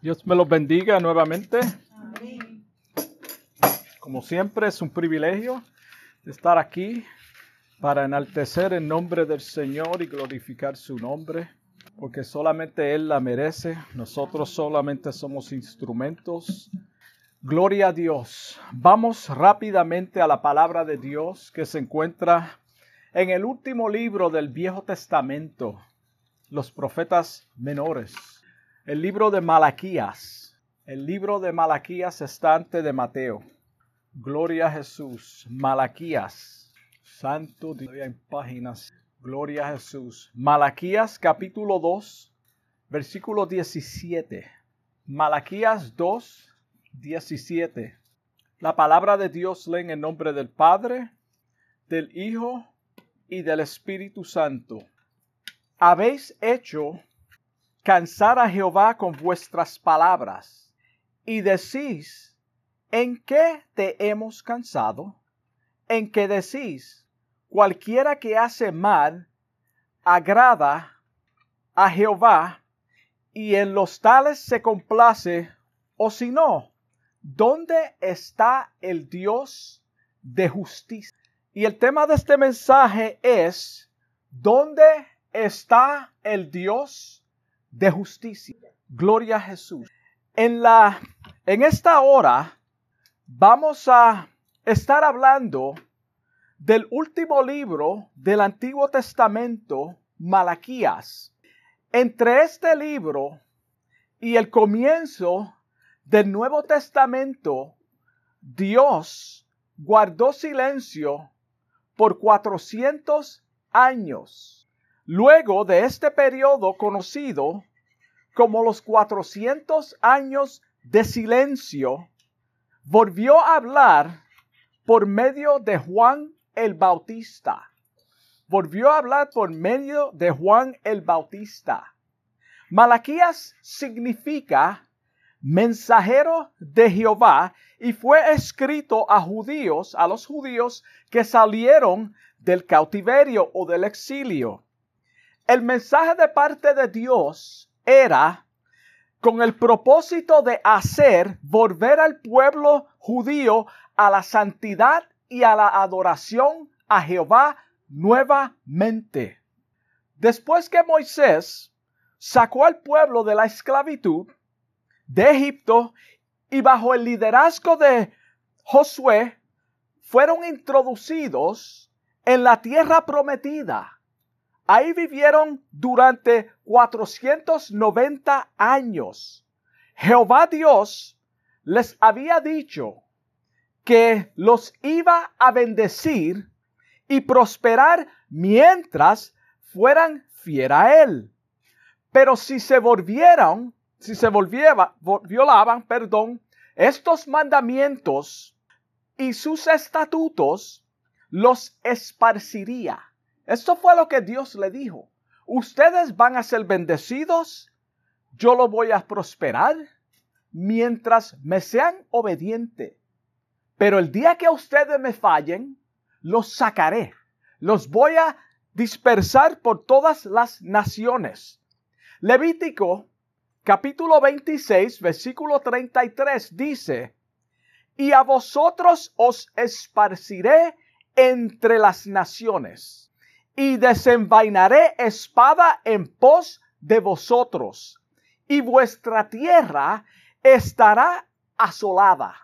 Dios me los bendiga nuevamente. Como siempre, es un privilegio estar aquí para enaltecer el nombre del Señor y glorificar su nombre, porque solamente Él la merece. Nosotros solamente somos instrumentos. Gloria a Dios. Vamos rápidamente a la palabra de Dios que se encuentra en el último libro del Viejo Testamento, los profetas menores. El libro de Malaquías. El libro de Malaquías está antes de Mateo. Gloria a Jesús. Malaquías. Santo Dios en páginas. Gloria a Jesús. Malaquías capítulo 2, versículo 17. Malaquías 2, 17. La palabra de Dios lee en el nombre del Padre, del Hijo y del Espíritu Santo. Habéis hecho cansar a Jehová con vuestras palabras y decís, ¿en qué te hemos cansado? En que decís, cualquiera que hace mal agrada a Jehová y en los tales se complace, o si no, ¿dónde está el Dios de justicia? Y el tema de este mensaje es, ¿dónde está el Dios de justicia. Gloria a Jesús. En la en esta hora vamos a estar hablando del último libro del Antiguo Testamento, Malaquías. Entre este libro y el comienzo del Nuevo Testamento, Dios guardó silencio por 400 años. Luego de este periodo conocido como los 400 años de silencio, volvió a hablar por medio de Juan el Bautista. Volvió a hablar por medio de Juan el Bautista. Malaquías significa mensajero de Jehová y fue escrito a judíos, a los judíos que salieron del cautiverio o del exilio. El mensaje de parte de Dios era con el propósito de hacer volver al pueblo judío a la santidad y a la adoración a Jehová nuevamente. Después que Moisés sacó al pueblo de la esclavitud de Egipto y bajo el liderazgo de Josué fueron introducidos en la tierra prometida Ahí vivieron durante 490 años. Jehová Dios les había dicho que los iba a bendecir y prosperar mientras fueran fiel a él. Pero si se volvieran, si se volviera, violaban, perdón, estos mandamientos y sus estatutos, los esparciría. Esto fue lo que Dios le dijo. Ustedes van a ser bendecidos, yo lo voy a prosperar mientras me sean obedientes. Pero el día que ustedes me fallen, los sacaré. Los voy a dispersar por todas las naciones. Levítico capítulo 26, versículo 33 dice, y a vosotros os esparciré entre las naciones y desenvainaré espada en pos de vosotros, y vuestra tierra estará asolada,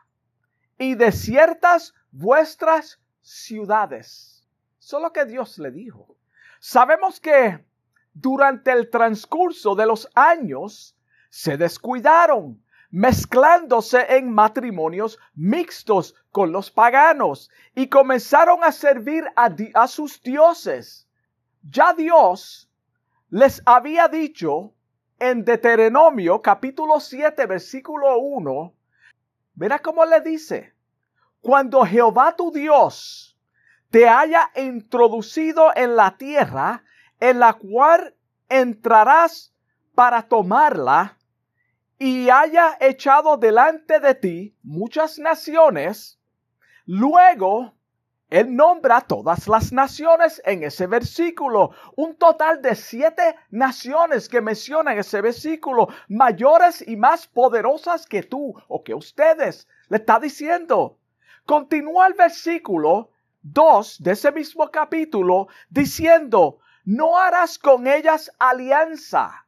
y desiertas vuestras ciudades. Solo que Dios le dijo. Sabemos que durante el transcurso de los años se descuidaron, mezclándose en matrimonios mixtos con los paganos y comenzaron a servir a sus dioses ya Dios les había dicho en Deuteronomio capítulo 7 versículo 1, verá cómo le dice, cuando Jehová tu Dios te haya introducido en la tierra en la cual entrarás para tomarla y haya echado delante de ti muchas naciones, luego Él nombra todas las naciones en ese versículo. Un total de siete naciones que menciona en ese versículo, mayores y más poderosas que tú o que ustedes. Le está diciendo. Continúa el versículo 2 de ese mismo capítulo diciendo, no harás con ellas alianza.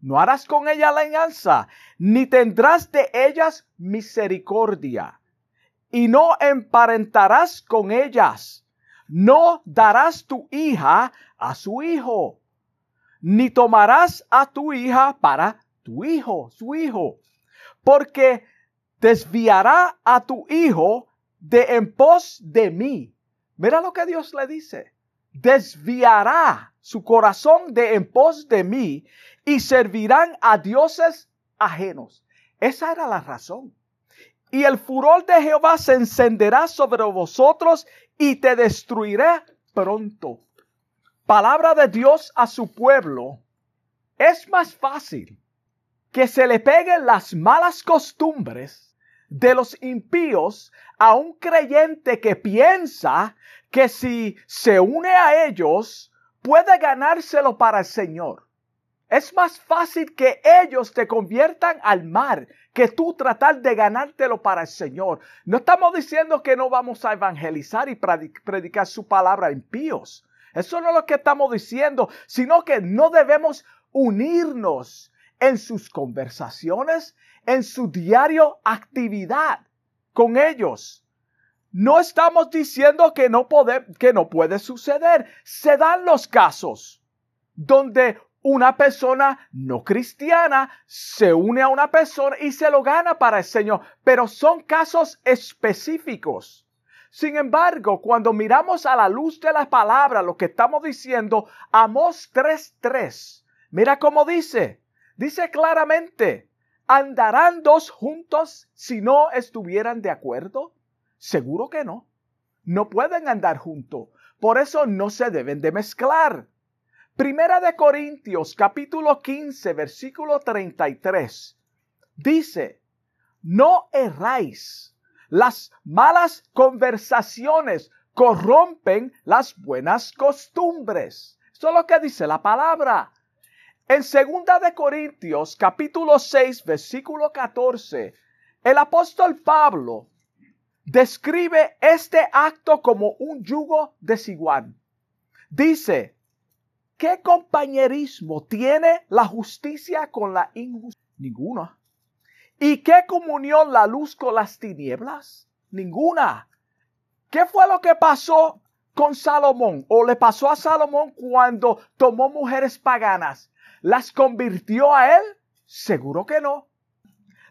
No harás con ellas alianza, ni tendrás de ellas misericordia y no emparentarás con ellas. No darás tu hija a su hijo, ni tomarás a tu hija para tu hijo, su hijo, porque desviará a tu hijo de en pos de mí. Mira lo que Dios le dice. Desviará su corazón de en pos de mí y servirán a dioses ajenos. Esa era la razón y el furor de Jehová se encenderá sobre vosotros y te destruiré pronto. Palabra de Dios a su pueblo. Es más fácil que se le peguen las malas costumbres de los impíos a un creyente que piensa que si se une a ellos puede ganárselo para el Señor. Es más fácil que ellos te conviertan al mar que tú tratar de ganártelo para el Señor. No estamos diciendo que no vamos a evangelizar y predicar su palabra impíos. Eso no es lo que estamos diciendo, sino que no debemos unirnos en sus conversaciones, en su diario actividad con ellos. No estamos diciendo que no, puede, que no puede suceder. Se dan los casos donde una persona no cristiana se une a una persona y se lo gana para el Señor, pero son casos específicos. Sin embargo, cuando miramos a la luz de la palabra lo que estamos diciendo, Amos 3.3, mira cómo dice, dice claramente, ¿andarán dos juntos si no estuvieran de acuerdo? Seguro que no. No pueden andar juntos. Por eso no se deben de mezclar. Primera de Corintios capítulo 15 versículo 33 dice, no erráis. Las malas conversaciones corrompen las buenas costumbres. Eso es lo que dice la palabra. En segunda de Corintios capítulo 6 versículo 14, el apóstol Pablo describe este acto como un yugo desigual. Dice, ¿Qué compañerismo tiene la justicia con la injusticia? Ninguna. ¿Y qué comunión la luz con las tinieblas? Ninguna. ¿Qué fue lo que pasó con Salomón o le pasó a Salomón cuando tomó mujeres paganas? ¿Las convirtió a él? Seguro que no.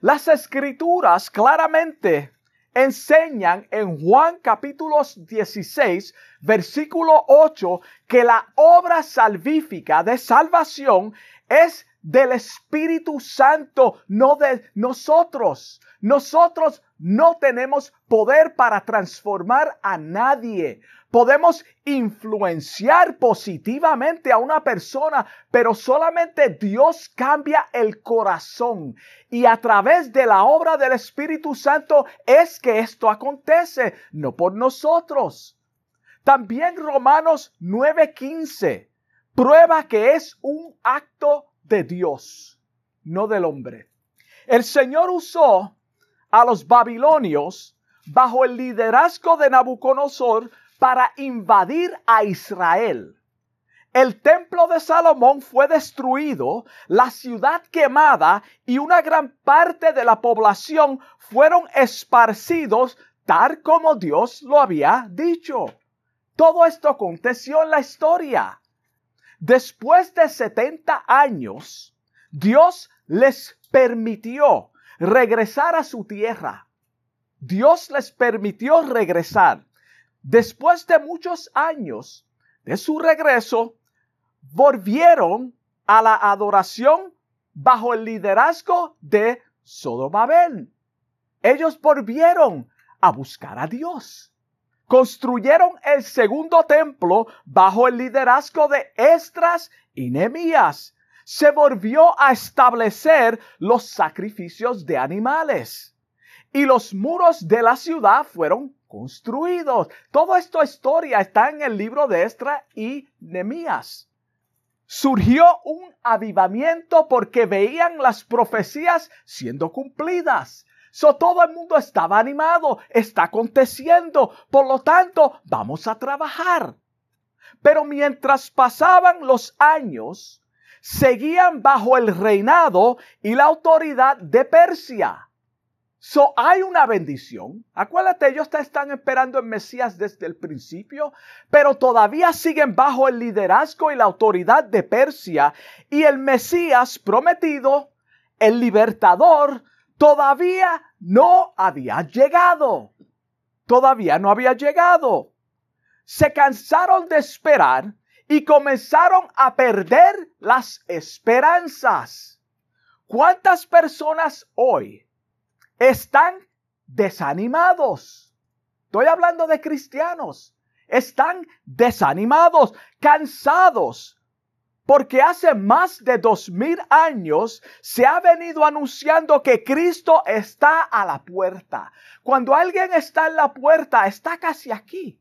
Las escrituras claramente enseñan en Juan capítulo 16, versículo 8, que la obra salvífica de salvación es del Espíritu Santo, no de nosotros. Nosotros no tenemos poder para transformar a nadie. Podemos influenciar positivamente a una persona, pero solamente Dios cambia el corazón. Y a través de la obra del Espíritu Santo es que esto acontece, no por nosotros. También Romanos 9:15 prueba que es un acto de Dios, no del hombre. El Señor usó a los babilonios bajo el liderazgo de Nabucodonosor para invadir a Israel. El templo de Salomón fue destruido, la ciudad quemada y una gran parte de la población fueron esparcidos tal como Dios lo había dicho. Todo esto aconteció en la historia. Después de 70 años, Dios les permitió regresar a su tierra. Dios les permitió regresar. Después de muchos años de su regreso, volvieron a la adoración bajo el liderazgo de Sodobabel. Ellos volvieron a buscar a Dios. Construyeron el segundo templo bajo el liderazgo de Estras y Nemías. Se volvió a establecer los sacrificios de animales y los muros de la ciudad fueron construidos. Toda esta historia está en el libro de Estra y Nemías. Surgió un avivamiento porque veían las profecías siendo cumplidas. So, todo el mundo estaba animado, está aconteciendo, por lo tanto, vamos a trabajar. Pero mientras pasaban los años, seguían bajo el reinado y la autoridad de Persia. So, hay una bendición. Acuérdate, ellos están esperando en Mesías desde el principio, pero todavía siguen bajo el liderazgo y la autoridad de Persia. Y el Mesías prometido, el libertador, todavía no había llegado. Todavía no había llegado. Se cansaron de esperar y comenzaron a perder las esperanzas. ¿Cuántas personas hoy están desanimados? Estoy hablando de cristianos. Están desanimados, cansados, porque hace más de dos mil años se ha venido anunciando que Cristo está a la puerta. Cuando alguien está en la puerta, está casi aquí.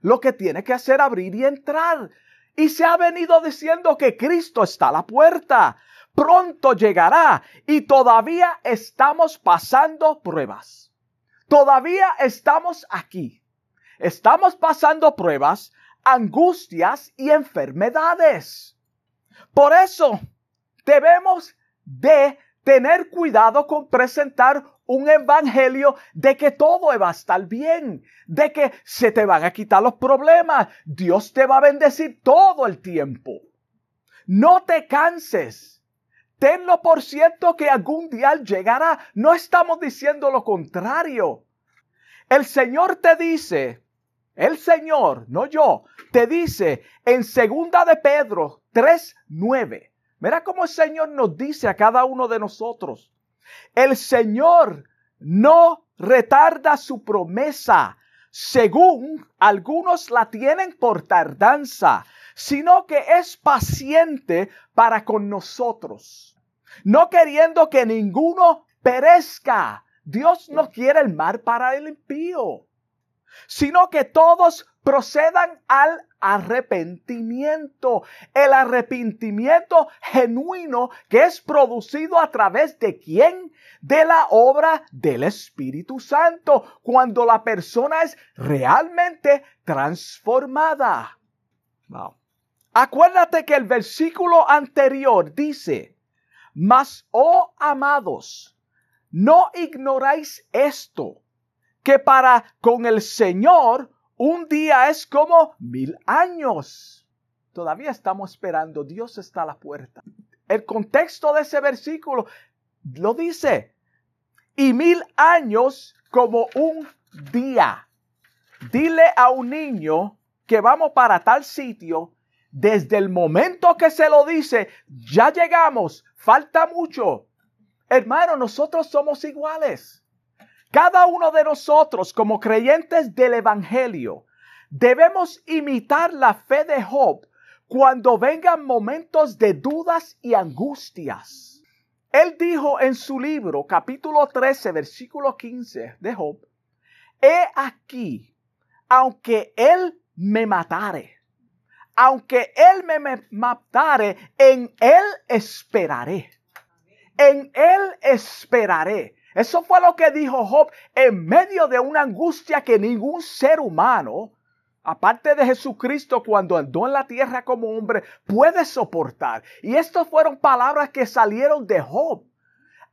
Lo que tiene que hacer es abrir y entrar. Y se ha venido diciendo que Cristo está a la puerta. Pronto llegará y todavía estamos pasando pruebas. Todavía estamos aquí. Estamos pasando pruebas, angustias y enfermedades. Por eso debemos de tener cuidado con presentar un evangelio de que todo va a estar bien, de que se te van a quitar los problemas, Dios te va a bendecir todo el tiempo. No te canses. Tenlo por cierto que algún día llegará. No estamos diciendo lo contrario. El Señor te dice, el Señor, no yo, te dice en segunda de Pedro 3:9. Mira cómo el Señor nos dice a cada uno de nosotros. El Señor no retarda su promesa, según algunos la tienen por tardanza, sino que es paciente para con nosotros, no queriendo que ninguno perezca. Dios no quiere el mal para el impío, sino que todos procedan al arrepentimiento. El arrepentimiento genuino que es producido a través de quién? De la obra del Espíritu Santo, cuando la persona es realmente transformada. Acuérdate que el versículo anterior dice, mas, oh amados, no ignoráis esto, que para con el Señor un día es como mil años. Todavía estamos esperando. Dios está a la puerta. El contexto de ese versículo lo dice. Y mil años como un día. Dile a un niño que vamos para tal sitio. Desde el momento que se lo dice, ya llegamos, falta mucho. Hermano, nosotros somos iguales. Cada uno de nosotros como creyentes del Evangelio debemos imitar la fe de Job cuando vengan momentos de dudas y angustias. Él dijo en su libro, capítulo 13, versículo 15 de Job, He aquí, aunque Él me matare, aunque Él me matare, en Él esperaré. En Él esperaré. Eso fue lo que dijo Job en medio de una angustia que ningún ser humano, aparte de Jesucristo cuando andó en la tierra como hombre, puede soportar. Y estas fueron palabras que salieron de Job.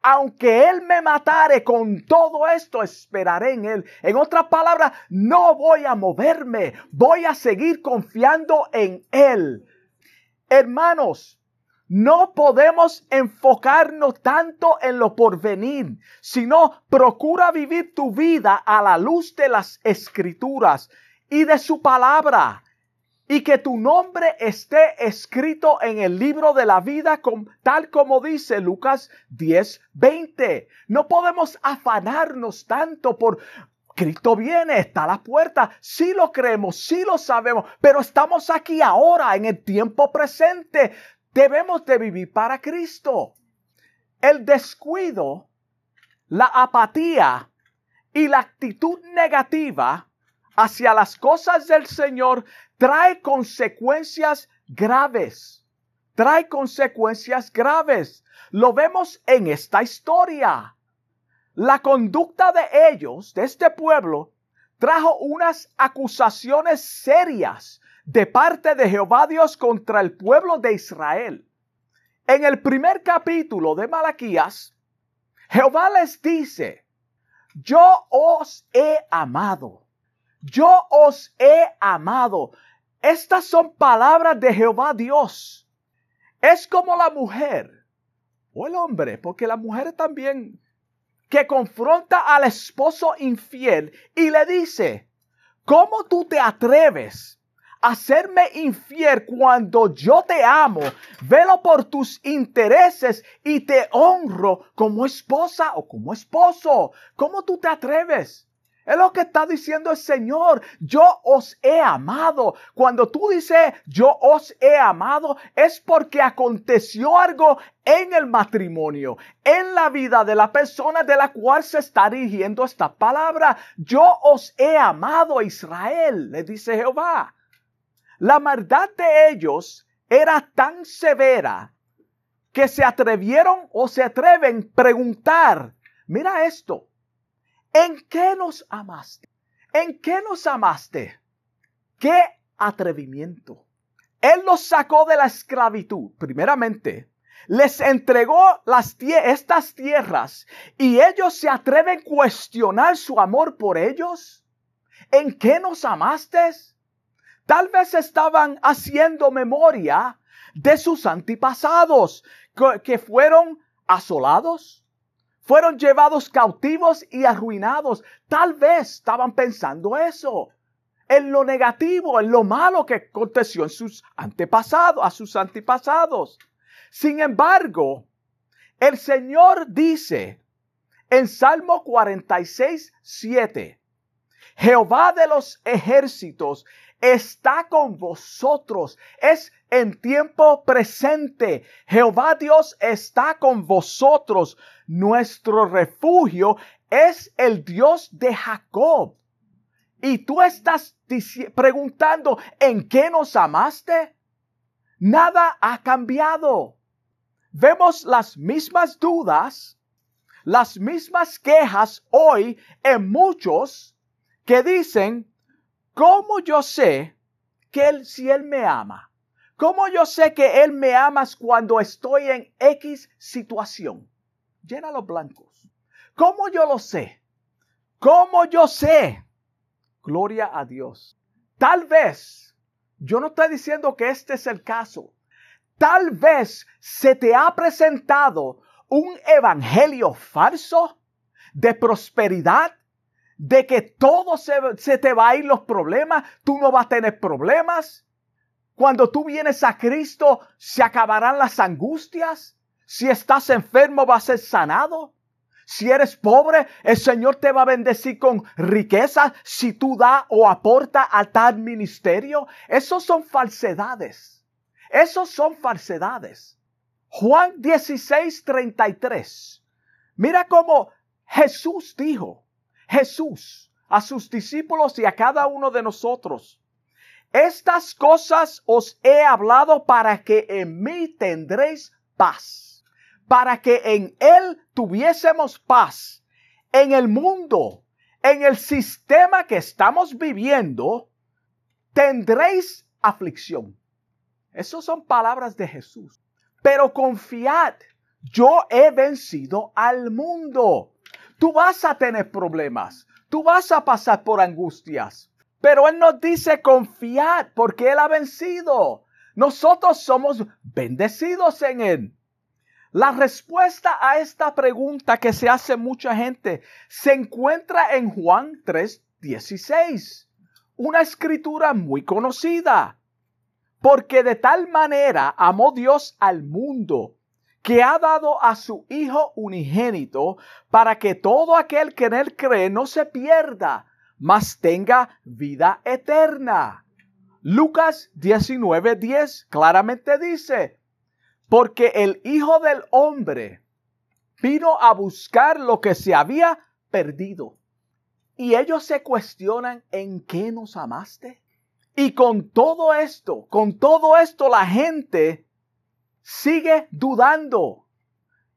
Aunque Él me matare con todo esto, esperaré en Él. En otras palabras, no voy a moverme, voy a seguir confiando en Él. Hermanos, no podemos enfocarnos tanto en lo porvenir, sino procura vivir tu vida a la luz de las escrituras y de su palabra. Y que tu nombre esté escrito en el libro de la vida, tal como dice Lucas 10, 20. No podemos afanarnos tanto por Cristo viene, está a la puerta. Sí lo creemos, sí lo sabemos, pero estamos aquí ahora, en el tiempo presente. Debemos de vivir para Cristo. El descuido, la apatía Y la actitud negativa hacia las cosas del Señor trae consecuencias graves. Trae consecuencias graves. Lo vemos en esta historia. La conducta de ellos, de este pueblo, trajo unas acusaciones serias de parte de Jehová Dios contra el pueblo de Israel. En el primer capítulo de Malaquías, Jehová les dice, yo os he amado, yo os he amado. Estas son palabras de Jehová Dios. Es como la mujer o el hombre, porque la mujer también que confronta al esposo infiel y le dice, ¿cómo tú te atreves a hacerme infiel cuando yo te amo, velo por tus intereses y te honro como esposa o como esposo? ¿Cómo tú te atreves? Es lo que está diciendo el Señor. Yo os he amado. Cuando tú dices yo os he amado, es porque aconteció algo en el matrimonio, en la vida de la persona de la cual se está dirigiendo esta palabra. Yo os he amado, Israel, le dice Jehová. La maldad de ellos era tan severa que se atrevieron o se atreven a preguntar, mira esto, ¿En qué nos amaste? ¿En qué nos amaste? ¡Qué atrevimiento! Él los sacó de la esclavitud, primeramente. Les entregó las estas tierras y ellos se atreven a cuestionar su amor por ellos. ¿En qué nos amaste? Tal vez estaban haciendo memoria de sus antepasados que fueron asolados, fueron llevados cautivos y arruinados. Tal vez estaban pensando eso. En lo negativo, en lo malo que aconteció en sus antepasados, a sus antepasados. Sin embargo, el Señor dice en Salmo 46, 7, Jehová de los ejércitos está con vosotros. Es en tiempo presente. Jehová Dios está con vosotros. Nuestro refugio es el Dios de Jacob. Y tú estás preguntando, ¿en qué nos amaste? Nada ha cambiado. Vemos las mismas dudas, las mismas quejas hoy en muchos que dicen, ¿Cómo yo sé que él, si Él me ama? ¿Cómo yo sé que Él me ama cuando estoy en X situación? Llena los blancos. ¿Cómo yo lo sé? ¿Cómo yo sé? Gloria a Dios. Tal vez, yo no estoy diciendo que este es el caso. Tal vez se te ha presentado un evangelio falso de prosperidad, de que todo se, te va a ir los problemas, tú no vas a tener problemas. Cuando tú vienes a Cristo, se acabarán las angustias. Si estás enfermo, vas a ser sanado. Si eres pobre, el Señor te va a bendecir con riqueza si tú da o aporta a tal ministerio. Esos son falsedades. Esos son falsedades. Juan 16, 33. Mira cómo Jesús dijo, Jesús a sus discípulos y a cada uno de nosotros. Estas cosas os he hablado para que en mí tendréis paz, para que en Él tuviésemos paz. En el mundo, en el sistema que estamos viviendo, tendréis aflicción. Esas son palabras de Jesús. Pero confiad, yo he vencido al mundo. Tú vas a tener problemas, tú vas a pasar por angustias, pero Él nos dice confiad porque Él ha vencido. Nosotros somos bendecidos en Él. La respuesta a esta pregunta que se hace mucha gente se encuentra en Juan 3:16, una escritura muy conocida. Porque de tal manera amó Dios al mundo que ha dado a su Hijo unigénito para que todo aquel que en él cree no se pierda, mas tenga vida eterna. Lucas 19:10 claramente dice, porque el Hijo del Hombre vino a buscar lo que se había perdido. Y ellos se cuestionan en qué nos amaste. Y con todo esto, con todo esto la gente sigue dudando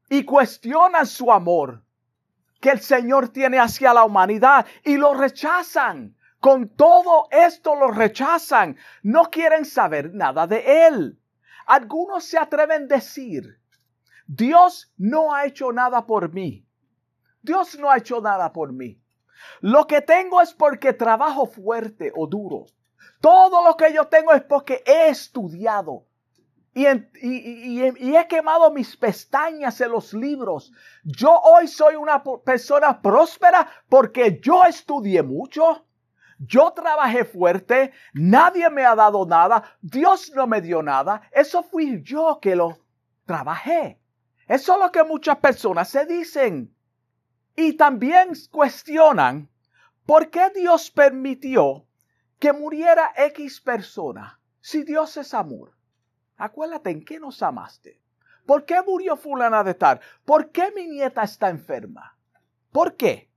y cuestiona su amor que el Señor tiene hacia la humanidad y lo rechazan. Con todo esto lo rechazan. No quieren saber nada de Él. Algunos se atreven a decir, Dios no ha hecho nada por mí. Dios no ha hecho nada por mí. Lo que tengo es porque trabajo fuerte o duro. Todo lo que yo tengo es porque he estudiado. Y, he quemado mis pestañas en los libros. Yo hoy soy una persona próspera porque yo estudié mucho. Yo trabajé fuerte, nadie me ha dado nada, Dios no me dio nada, eso fui yo que lo trabajé. Eso es lo que muchas personas se dicen. Y también cuestionan por qué Dios permitió que muriera X persona si Dios es amor. Acuérdate en qué nos amaste. ¿Por qué murió fulana de tal? ¿Por qué mi nieta está enferma? ¿Por qué?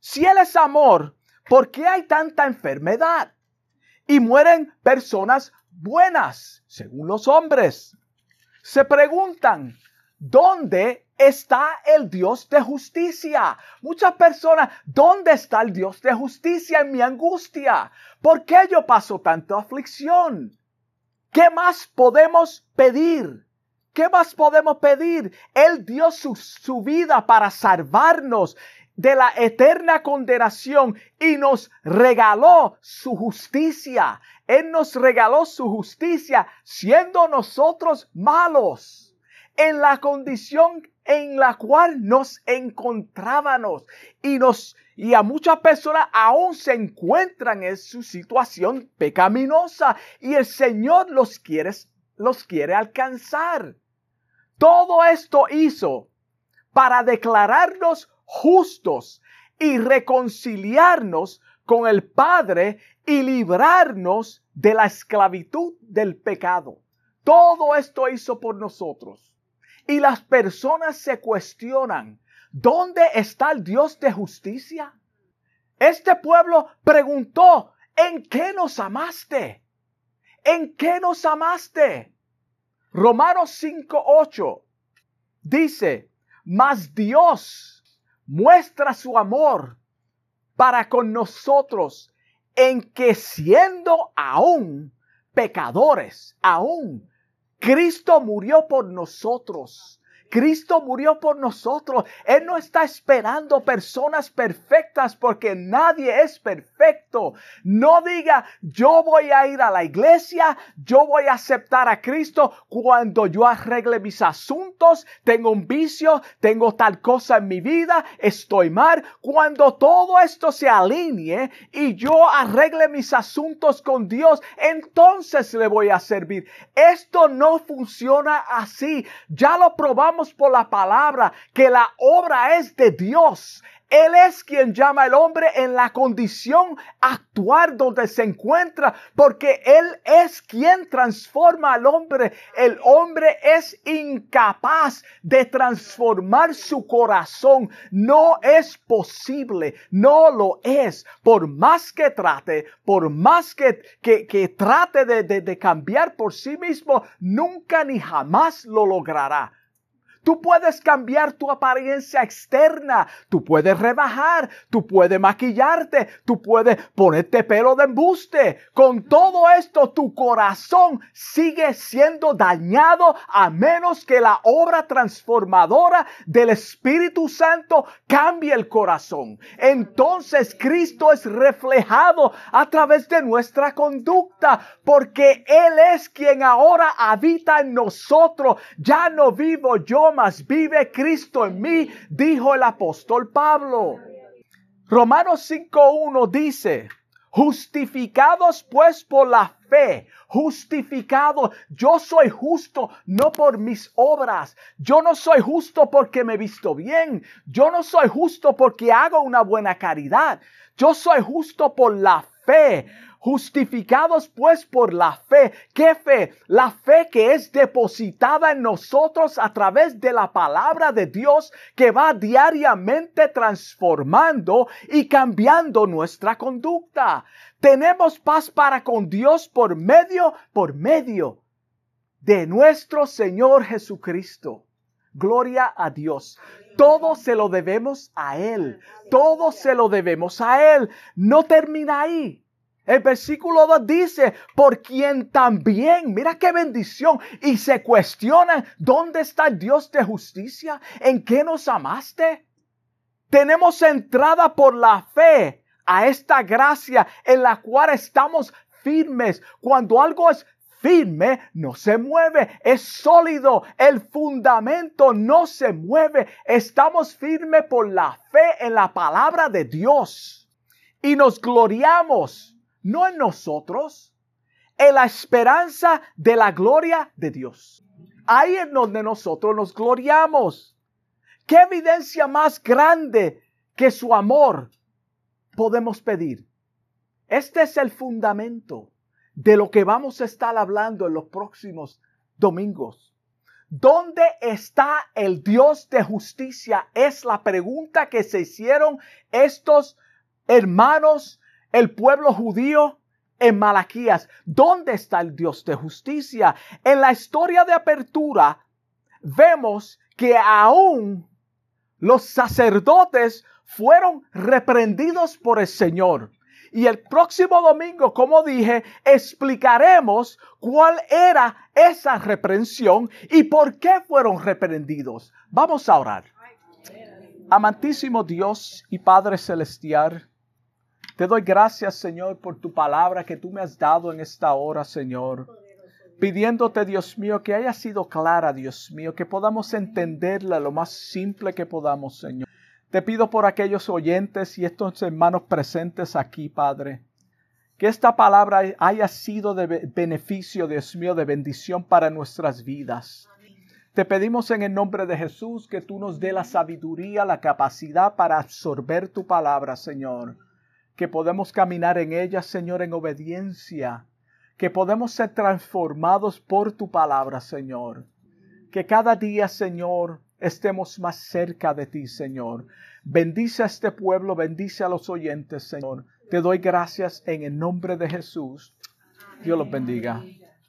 Si Él es amor, ¿por qué hay tanta enfermedad? Y mueren personas buenas, según los hombres. Se preguntan, ¿dónde está el Dios de justicia? Muchas personas, ¿dónde está el Dios de justicia en mi angustia? ¿Por qué yo paso tanta aflicción? ¿Qué más podemos pedir? ¿Qué más podemos pedir? Él dio su, su vida para salvarnos de la eterna condenación y nos regaló su justicia. Él nos regaló su justicia siendo nosotros malos en la condición en la cual nos encontrábamos y nos y a muchas personas aún se encuentran en su situación pecaminosa y el Señor los quiere los quiere alcanzar. Todo esto hizo para declararnos justos y reconciliarnos con el Padre y librarnos de la esclavitud del pecado. Todo esto hizo por nosotros. Y las personas se cuestionan, ¿dónde está el Dios de justicia? Este pueblo preguntó, ¿en qué nos amaste? ¿En qué nos amaste? Romanos 5.8 dice, mas Dios muestra su amor para con nosotros en que siendo aún pecadores, aún Cristo murió por nosotros. Cristo murió por nosotros. Él no está esperando personas perfectas porque nadie es perfecto. No diga, yo voy a ir a la iglesia, yo voy a aceptar a Cristo cuando yo arregle mis asuntos, tengo un vicio, tengo tal cosa en mi vida, estoy mal. Cuando todo esto se alinee y yo arregle mis asuntos con Dios, entonces le voy a servir. Esto no funciona así. Ya lo probamos por la palabra que la obra es de Dios. Él es quien llama al hombre en la condición actual donde se encuentra, porque Él es quien transforma al hombre. El hombre es incapaz de transformar su corazón. No es posible, no lo es. Por más que trate, por más que, que, trate de, de cambiar por sí mismo, nunca ni jamás lo logrará. Tú puedes cambiar tu apariencia externa, tú puedes rebajar, tú puedes maquillarte, tú puedes ponerte pelo de embuste. Con todo esto tu corazón sigue siendo dañado a menos que la obra transformadora del Espíritu Santo cambie el corazón. Entonces Cristo es reflejado a través de nuestra conducta porque Él es quien ahora habita en nosotros. Ya no vivo yo vive Cristo en mí, dijo el apóstol Pablo. Romanos 5.1 dice, justificados pues por la fe, justificado. Yo soy justo no por mis obras. Yo no soy justo porque me he visto bien. Yo no soy justo porque hago una buena caridad. Yo soy justo por la fe Justificados pues por la fe. ¿Qué fe? La fe que es depositada en nosotros a través de la palabra de Dios que va diariamente transformando y cambiando nuestra conducta. Tenemos paz para con Dios por medio, por medio de nuestro Señor Jesucristo. Gloria a Dios. Todo se lo debemos a Él. Todo se lo debemos a Él. No termina ahí. El versículo 2 dice, por quien también, mira qué bendición, y se cuestionan, ¿dónde está el Dios de justicia? ¿En qué nos amaste? Tenemos entrada por la fe a esta gracia en la cual estamos firmes. Cuando algo es firme, no se mueve, es sólido, el fundamento no se mueve. Estamos firmes por la fe en la palabra de Dios y nos gloriamos no en nosotros, en la esperanza de la gloria de Dios. Ahí es donde nosotros nos gloriamos. ¿Qué evidencia más grande que su amor podemos pedir? Este es el fundamento de lo que vamos a estar hablando en los próximos domingos. ¿Dónde está el Dios de justicia? Es la pregunta que se hicieron estos hermanos el pueblo judío en Malaquías. ¿Dónde está el Dios de justicia? En la historia de apertura vemos que aún los sacerdotes fueron reprendidos por el Señor. Y el próximo domingo, como dije, explicaremos cuál era esa reprensión y por qué fueron reprendidos. Vamos a orar. Amantísimo Dios y Padre Celestial, te doy gracias, Señor, por tu palabra que tú me has dado en esta hora, Señor. Pidiéndote, Dios mío, que haya sido clara, Dios mío, que podamos entenderla lo más simple que podamos, Señor. Te pido por aquellos oyentes y estos hermanos presentes aquí, Padre, que esta palabra haya sido de beneficio, Dios mío, de bendición para nuestras vidas. Te pedimos en el nombre de Jesús que tú nos dé la sabiduría, la capacidad para absorber tu palabra, Señor que podemos caminar en ella, Señor, en obediencia, que podemos ser transformados por tu palabra, Señor. Que cada día, Señor, estemos más cerca de ti, Señor. Bendice a este pueblo, bendice a los oyentes, Señor. Te doy gracias en el nombre de Jesús. Dios los bendiga.